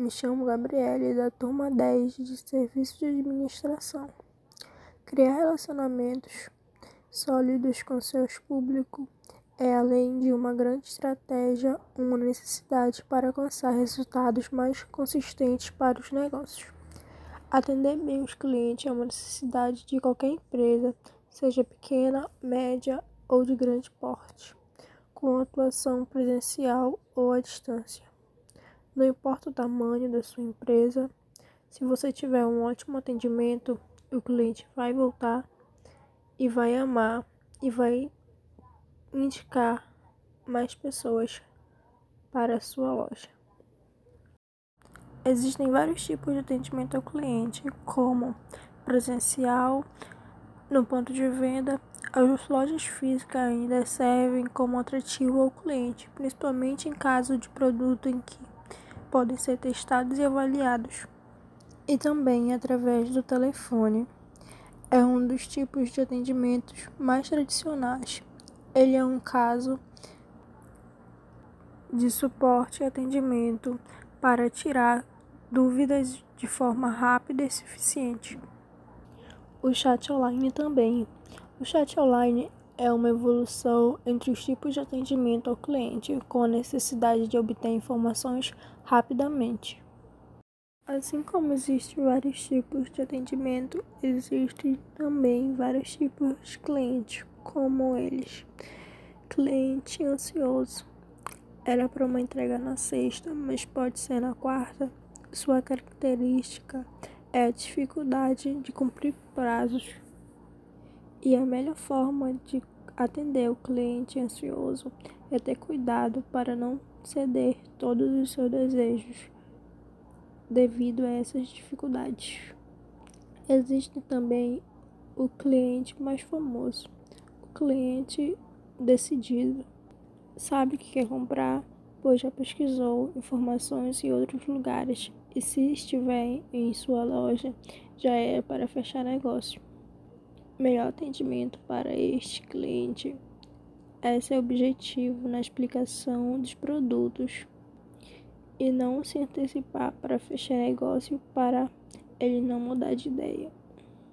Me chamo Gabriele, da turma 10 de Serviço de Administração. Criar relacionamentos sólidos com seus públicos é, além de uma grande estratégia, uma necessidade para alcançar resultados mais consistentes para os negócios. Atender bem os clientes é uma necessidade de qualquer empresa, seja pequena, média ou de grande porte, com atuação presencial ou à distância. Não importa o tamanho da sua empresa, se você tiver um ótimo atendimento, o cliente vai voltar e vai amar e vai indicar mais pessoas para a sua loja. Existem vários tipos de atendimento ao cliente, como presencial, no ponto de venda, as lojas físicas ainda servem como atrativo ao cliente, principalmente em caso de produto em que podem ser testados e avaliados. E também através do telefone. É um dos tipos de atendimentos mais tradicionais. Ele é um caso de suporte e atendimento para tirar dúvidas de forma rápida e suficiente. O chat online também. O chat online é uma evolução entre os tipos de atendimento ao cliente, com a necessidade de obter informações rapidamente. Assim como existem vários tipos de atendimento, existem também vários tipos de cliente, como eles. Cliente ansioso. Era para uma entrega na sexta, mas pode ser na quarta. Sua característica é a dificuldade de cumprir prazos. E a melhor forma de atender o cliente ansioso é ter cuidado para não ceder todos os seus desejos devido a essas dificuldades. Existe também o cliente mais famoso, o cliente decidido, sabe que quer comprar, pois já pesquisou informações em outros lugares e se estiver em sua loja já é para fechar negócio. Melhor atendimento para este cliente. Esse é o objetivo na explicação dos produtos e não se antecipar para fechar negócio para ele não mudar de ideia.